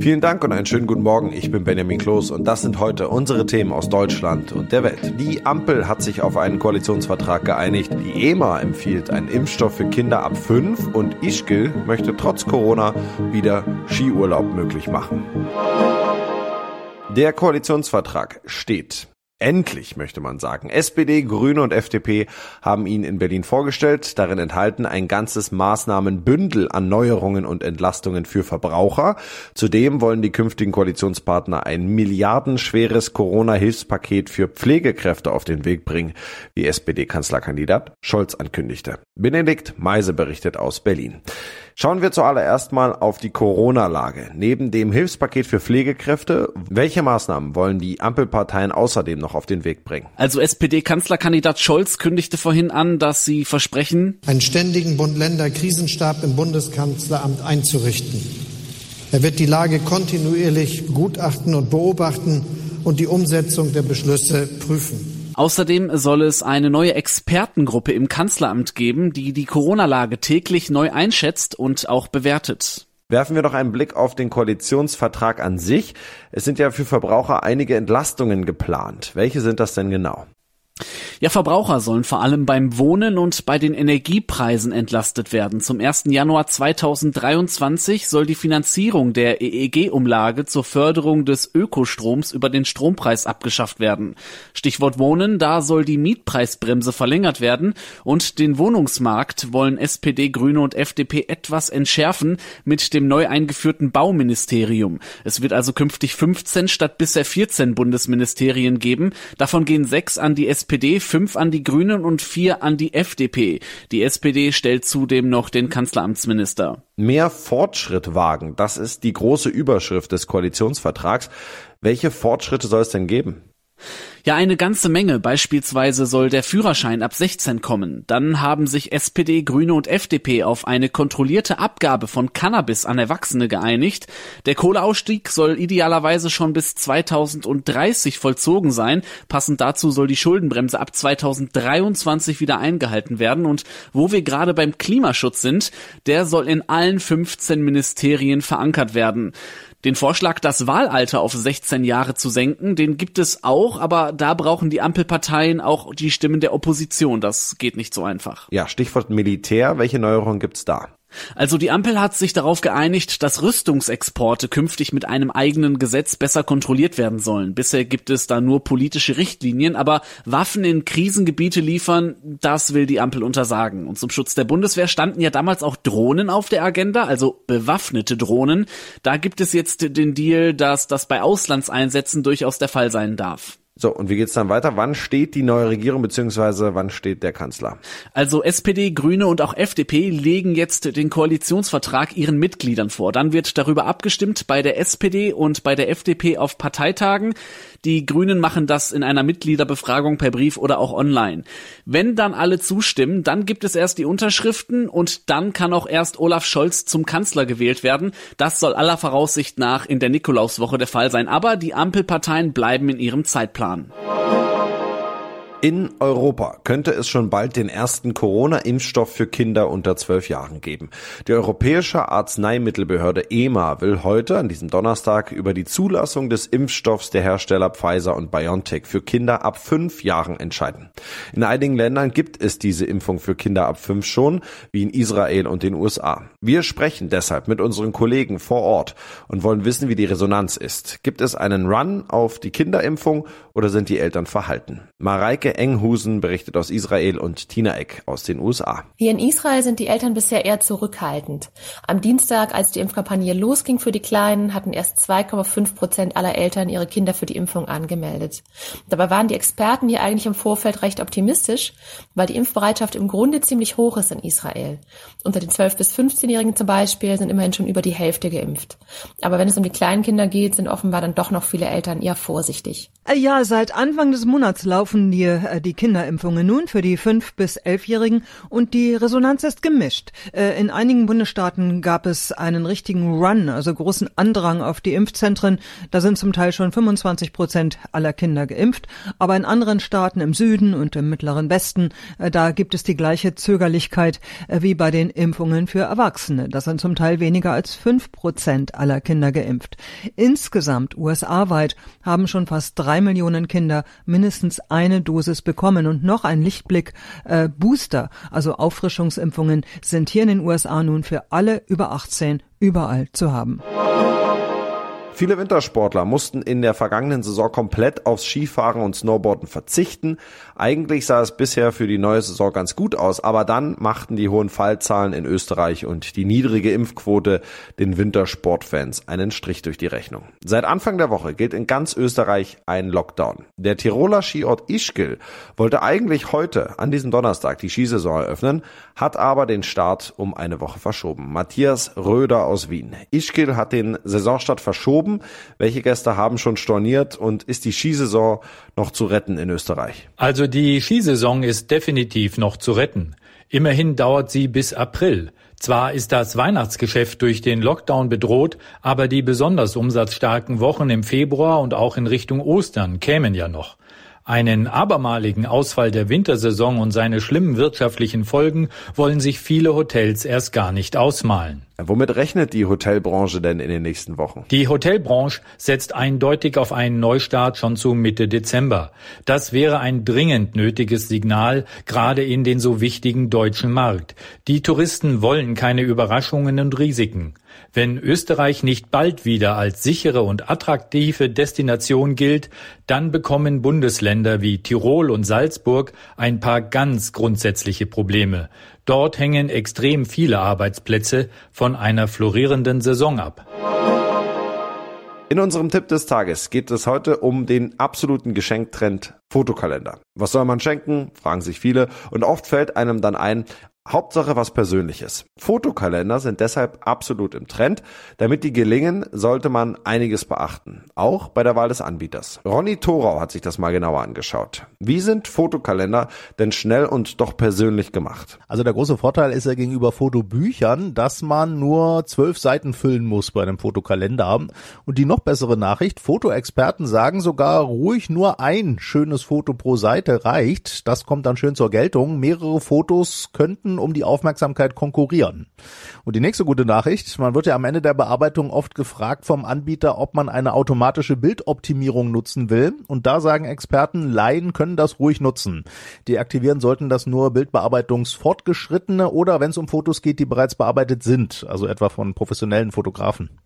Vielen Dank und einen schönen guten Morgen. Ich bin Benjamin Kloß und das sind heute unsere Themen aus Deutschland und der Welt. Die Ampel hat sich auf einen Koalitionsvertrag geeinigt. Die EMA empfiehlt einen Impfstoff für Kinder ab 5 und Ischgl möchte trotz Corona wieder Skiurlaub möglich machen. Der Koalitionsvertrag steht. Endlich, möchte man sagen. SPD, Grüne und FDP haben ihn in Berlin vorgestellt. Darin enthalten ein ganzes Maßnahmenbündel an Neuerungen und Entlastungen für Verbraucher. Zudem wollen die künftigen Koalitionspartner ein milliardenschweres Corona-Hilfspaket für Pflegekräfte auf den Weg bringen, wie SPD-Kanzlerkandidat Scholz ankündigte. Benedikt Meise berichtet aus Berlin. Schauen wir zuallererst mal auf die Corona-Lage. Neben dem Hilfspaket für Pflegekräfte, welche Maßnahmen wollen die Ampelparteien außerdem noch auf den Weg bringen? Also SPD-Kanzlerkandidat Scholz kündigte vorhin an, dass sie versprechen, einen ständigen Bund-Länder-Krisenstab im Bundeskanzleramt einzurichten. Er wird die Lage kontinuierlich begutachten und beobachten und die Umsetzung der Beschlüsse prüfen. Außerdem soll es eine neue Expertengruppe im Kanzleramt geben, die die Corona-Lage täglich neu einschätzt und auch bewertet. Werfen wir doch einen Blick auf den Koalitionsvertrag an sich. Es sind ja für Verbraucher einige Entlastungen geplant. Welche sind das denn genau? Ja, Verbraucher sollen vor allem beim Wohnen und bei den Energiepreisen entlastet werden. Zum 1. Januar 2023 soll die Finanzierung der EEG-Umlage zur Förderung des Ökostroms über den Strompreis abgeschafft werden. Stichwort Wohnen, da soll die Mietpreisbremse verlängert werden und den Wohnungsmarkt wollen SPD, Grüne und FDP etwas entschärfen mit dem neu eingeführten Bauministerium. Es wird also künftig 15 statt bisher 14 Bundesministerien geben. Davon gehen sechs an die SPD, fünf an die Grünen und vier an die FDP. Die SPD stellt zudem noch den Kanzleramtsminister. Mehr Fortschritt wagen, das ist die große Überschrift des Koalitionsvertrags. Welche Fortschritte soll es denn geben? Ja, eine ganze Menge. Beispielsweise soll der Führerschein ab 16 kommen. Dann haben sich SPD, Grüne und FDP auf eine kontrollierte Abgabe von Cannabis an Erwachsene geeinigt. Der Kohleausstieg soll idealerweise schon bis 2030 vollzogen sein. Passend dazu soll die Schuldenbremse ab 2023 wieder eingehalten werden. Und wo wir gerade beim Klimaschutz sind, der soll in allen 15 Ministerien verankert werden. Den Vorschlag, das Wahlalter auf 16 Jahre zu senken, den gibt es auch, aber da brauchen die Ampelparteien auch die Stimmen der Opposition. Das geht nicht so einfach. Ja, Stichwort Militär. Welche Neuerungen gibt's da? Also die Ampel hat sich darauf geeinigt, dass Rüstungsexporte künftig mit einem eigenen Gesetz besser kontrolliert werden sollen. Bisher gibt es da nur politische Richtlinien, aber Waffen in Krisengebiete liefern, das will die Ampel untersagen. Und zum Schutz der Bundeswehr standen ja damals auch Drohnen auf der Agenda, also bewaffnete Drohnen. Da gibt es jetzt den Deal, dass das bei Auslandseinsätzen durchaus der Fall sein darf. So, und wie geht's dann weiter? Wann steht die neue Regierung beziehungsweise wann steht der Kanzler? Also SPD, Grüne und auch FDP legen jetzt den Koalitionsvertrag ihren Mitgliedern vor. Dann wird darüber abgestimmt bei der SPD und bei der FDP auf Parteitagen. Die Grünen machen das in einer Mitgliederbefragung per Brief oder auch online. Wenn dann alle zustimmen, dann gibt es erst die Unterschriften und dann kann auch erst Olaf Scholz zum Kanzler gewählt werden. Das soll aller Voraussicht nach in der Nikolauswoche der Fall sein. Aber die Ampelparteien bleiben in ihrem Zeitplan. In Europa könnte es schon bald den ersten Corona-Impfstoff für Kinder unter zwölf Jahren geben. Die Europäische Arzneimittelbehörde EMA will heute, an diesem Donnerstag, über die Zulassung des Impfstoffs der Hersteller Pfizer und BioNTech für Kinder ab fünf Jahren entscheiden. In einigen Ländern gibt es diese Impfung für Kinder ab fünf schon, wie in Israel und den USA. Wir sprechen deshalb mit unseren Kollegen vor Ort und wollen wissen, wie die Resonanz ist. Gibt es einen Run auf die Kinderimpfung oder sind die Eltern verhalten? Mareike Enghusen berichtet aus Israel und Tina Eck aus den USA. Hier in Israel sind die Eltern bisher eher zurückhaltend. Am Dienstag, als die Impfkampagne losging für die Kleinen, hatten erst 2,5 Prozent aller Eltern ihre Kinder für die Impfung angemeldet. Dabei waren die Experten hier eigentlich im Vorfeld recht optimistisch, weil die Impfbereitschaft im Grunde ziemlich hoch ist in Israel. Unter den 12- bis 15-Jährigen zum Beispiel sind immerhin schon über die Hälfte geimpft. Aber wenn es um die kleinen Kinder geht, sind offenbar dann doch noch viele Eltern eher vorsichtig. Ja, seit Anfang des Monats laufen die äh, die Kinderimpfungen nun für die 5- bis 11-Jährigen und die Resonanz ist gemischt. Äh, in einigen Bundesstaaten gab es einen richtigen Run, also großen Andrang auf die Impfzentren. Da sind zum Teil schon 25 Prozent aller Kinder geimpft. Aber in anderen Staaten im Süden und im mittleren Westen, äh, da gibt es die gleiche Zögerlichkeit wie bei den Impfungen für Erwachsene. Das sind zum Teil weniger als 5 Prozent aller Kinder geimpft. Insgesamt USA-weit haben schon fast drei Millionen Kinder mindestens eine Dosis Dosis bekommen. Und noch ein Lichtblick, äh, Booster, also Auffrischungsimpfungen, sind hier in den USA nun für alle über 18 überall zu haben. Viele Wintersportler mussten in der vergangenen Saison komplett aufs Skifahren und Snowboarden verzichten. Eigentlich sah es bisher für die neue Saison ganz gut aus, aber dann machten die hohen Fallzahlen in Österreich und die niedrige Impfquote den Wintersportfans einen Strich durch die Rechnung. Seit Anfang der Woche gilt in ganz Österreich ein Lockdown. Der Tiroler Skiort Ischgl wollte eigentlich heute, an diesem Donnerstag, die Skisaison eröffnen, hat aber den Start um eine Woche verschoben. Matthias Röder aus Wien. Ischgl hat den Saisonstart verschoben verschoben. Welche Gäste haben schon storniert und ist die Skisaison noch zu retten in Österreich? Also die Skisaison ist definitiv noch zu retten. Immerhin dauert sie bis April. Zwar ist das Weihnachtsgeschäft durch den Lockdown bedroht, aber die besonders umsatzstarken Wochen im Februar und auch in Richtung Ostern kämen ja noch. Einen abermaligen Ausfall der Wintersaison und seine schlimmen wirtschaftlichen Folgen wollen sich viele Hotels erst gar nicht ausmalen. Womit rechnet die Hotelbranche denn in den nächsten Wochen? Die Hotelbranche setzt eindeutig auf einen Neustart schon zu Mitte Dezember. Das wäre ein dringend nötiges Signal, gerade in den so wichtigen deutschen Markt. Die Touristen wollen keine Überraschungen und Risiken. Wenn Österreich nicht bald wieder als sichere und attraktive Destination gilt, dann bekommen Bundesländer wie Tirol und Salzburg ein paar ganz grundsätzliche Probleme. Dort hängen extrem viele Arbeitsplätze von einer florierenden Saison ab. In unserem Tipp des Tages geht es heute um den absoluten Geschenktrend Fotokalender. Was soll man schenken? fragen sich viele und oft fällt einem dann ein, Hauptsache was Persönliches. Fotokalender sind deshalb absolut im Trend. Damit die gelingen, sollte man einiges beachten. Auch bei der Wahl des Anbieters. Ronny Thorau hat sich das mal genauer angeschaut. Wie sind Fotokalender denn schnell und doch persönlich gemacht? Also der große Vorteil ist ja gegenüber Fotobüchern, dass man nur zwölf Seiten füllen muss bei einem Fotokalender. Und die noch bessere Nachricht, Fotoexperten sagen sogar ruhig nur ein schönes Foto pro Seite reicht. Das kommt dann schön zur Geltung. Mehrere Fotos könnten würden um die Aufmerksamkeit konkurrieren. Und die nächste gute Nachricht, man wird ja am Ende der Bearbeitung oft gefragt vom Anbieter, ob man eine automatische Bildoptimierung nutzen will. Und da sagen Experten, Laien können das ruhig nutzen. Deaktivieren sollten das nur Bildbearbeitungsfortgeschrittene oder wenn es um Fotos geht, die bereits bearbeitet sind, also etwa von professionellen Fotografen.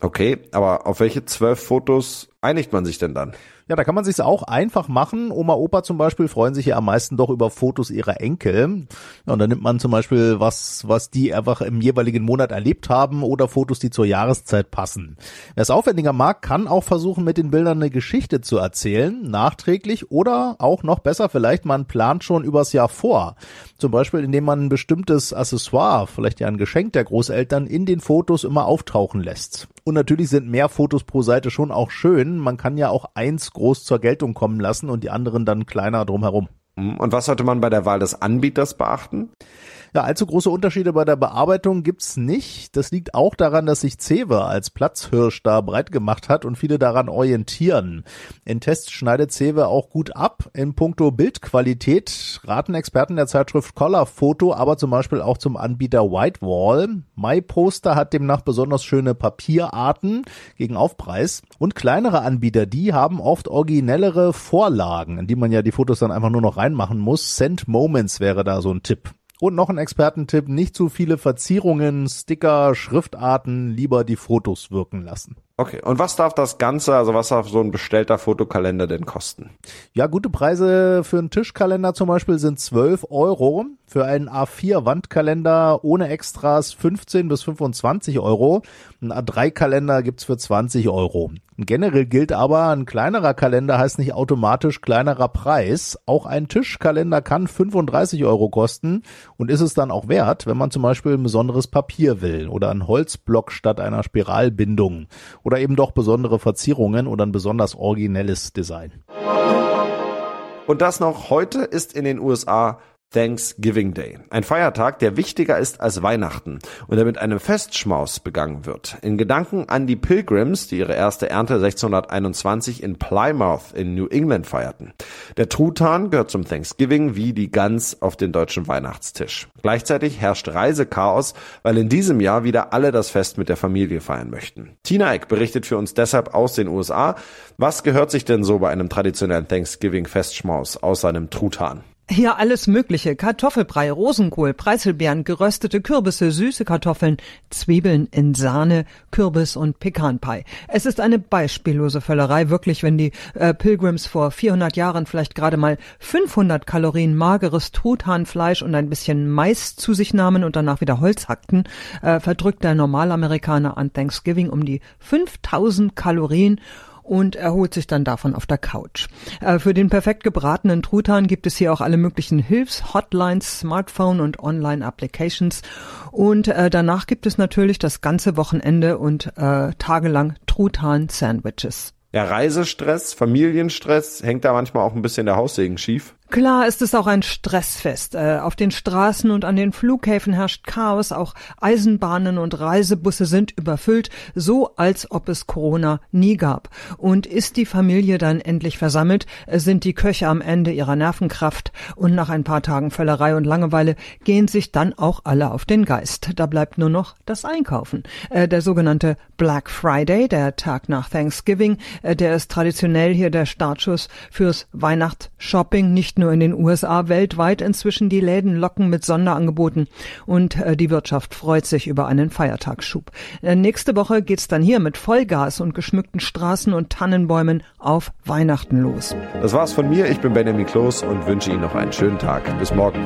Okay, aber auf welche zwölf Fotos einigt man sich denn dann? Ja, da kann man sich's auch einfach machen. Oma, Opa zum Beispiel freuen sich ja am meisten doch über Fotos ihrer Enkel. Und dann nimmt man zum Beispiel was, was die einfach im jeweiligen Monat erlebt haben oder Fotos, die zur Jahreszeit passen. Wer es aufwendiger mag, kann auch versuchen, mit den Bildern eine Geschichte zu erzählen, nachträglich oder auch noch besser vielleicht, man plant schon übers Jahr vor. Zum Beispiel, indem man ein bestimmtes Accessoire, vielleicht ja ein Geschenk der Großeltern, in den Fotos immer auftauchen lässt. Und natürlich sind mehr Fotos pro Seite schon auch schön. Man kann ja auch eins groß zur Geltung kommen lassen und die anderen dann kleiner drumherum. Und was sollte man bei der Wahl des Anbieters beachten? Ja, allzu große Unterschiede bei der Bearbeitung gibt's nicht. Das liegt auch daran, dass sich Cewe als Platzhirsch da breit gemacht hat und viele daran orientieren. In Tests schneidet Cewe auch gut ab. In puncto Bildqualität raten Experten der Zeitschrift Color Photo aber zum Beispiel auch zum Anbieter Whitewall. MyPoster hat demnach besonders schöne Papierarten gegen Aufpreis und kleinere Anbieter, die haben oft originellere Vorlagen, in die man ja die Fotos dann einfach nur noch reinmachen muss. Send Moments wäre da so ein Tipp. Und noch ein Expertentipp, nicht zu viele Verzierungen, Sticker, Schriftarten, lieber die Fotos wirken lassen. Okay, und was darf das Ganze, also was darf so ein bestellter Fotokalender denn kosten? Ja, gute Preise für einen Tischkalender zum Beispiel sind 12 Euro. Für einen A4-Wandkalender ohne Extras 15 bis 25 Euro. Ein A3-Kalender gibt's für 20 Euro. Generell gilt aber, ein kleinerer Kalender heißt nicht automatisch kleinerer Preis. Auch ein Tischkalender kann 35 Euro kosten und ist es dann auch wert, wenn man zum Beispiel ein besonderes Papier will oder ein Holzblock statt einer Spiralbindung oder eben doch besondere Verzierungen oder ein besonders originelles Design. Und das noch heute ist in den USA Thanksgiving Day. Ein Feiertag, der wichtiger ist als Weihnachten und der mit einem Festschmaus begangen wird. In Gedanken an die Pilgrims, die ihre erste Ernte 1621 in Plymouth in New England feierten. Der Truthahn gehört zum Thanksgiving wie die Gans auf den deutschen Weihnachtstisch. Gleichzeitig herrscht Reisechaos, weil in diesem Jahr wieder alle das Fest mit der Familie feiern möchten. Tina Eck berichtet für uns deshalb aus den USA. Was gehört sich denn so bei einem traditionellen Thanksgiving Festschmaus aus seinem Truthahn? Ja, alles Mögliche. Kartoffelbrei, Rosenkohl, Preiselbeeren, geröstete Kürbisse, süße Kartoffeln, Zwiebeln in Sahne, Kürbis und Pekanpie. Es ist eine beispiellose Völlerei, wirklich, wenn die äh, Pilgrims vor 400 Jahren vielleicht gerade mal 500 Kalorien mageres Truthahnfleisch und ein bisschen Mais zu sich nahmen und danach wieder Holz hackten, äh, verdrückt der Normalamerikaner an Thanksgiving um die 5000 Kalorien und erholt sich dann davon auf der Couch. Äh, für den perfekt gebratenen Truthahn gibt es hier auch alle möglichen Hilfs-Hotlines, Smartphone und Online-Applications. Und äh, danach gibt es natürlich das ganze Wochenende und äh, tagelang Truthahn-Sandwiches. Ja, Reisestress, Familienstress, hängt da manchmal auch ein bisschen der Haussegen schief. Klar ist es auch ein Stressfest. Äh, auf den Straßen und an den Flughäfen herrscht Chaos. Auch Eisenbahnen und Reisebusse sind überfüllt, so als ob es Corona nie gab. Und ist die Familie dann endlich versammelt, sind die Köche am Ende ihrer Nervenkraft und nach ein paar Tagen Völlerei und Langeweile gehen sich dann auch alle auf den Geist. Da bleibt nur noch das Einkaufen. Äh, der sogenannte Black Friday, der Tag nach Thanksgiving, äh, der ist traditionell hier der Startschuss fürs Weihnachtsshopping, nicht nur in den USA, weltweit inzwischen die Läden locken mit Sonderangeboten und äh, die Wirtschaft freut sich über einen Feiertagsschub. Äh, nächste Woche geht's dann hier mit Vollgas und geschmückten Straßen und Tannenbäumen auf Weihnachten los. Das war's von mir. Ich bin Benjamin Kloß und wünsche Ihnen noch einen schönen Tag. Bis morgen.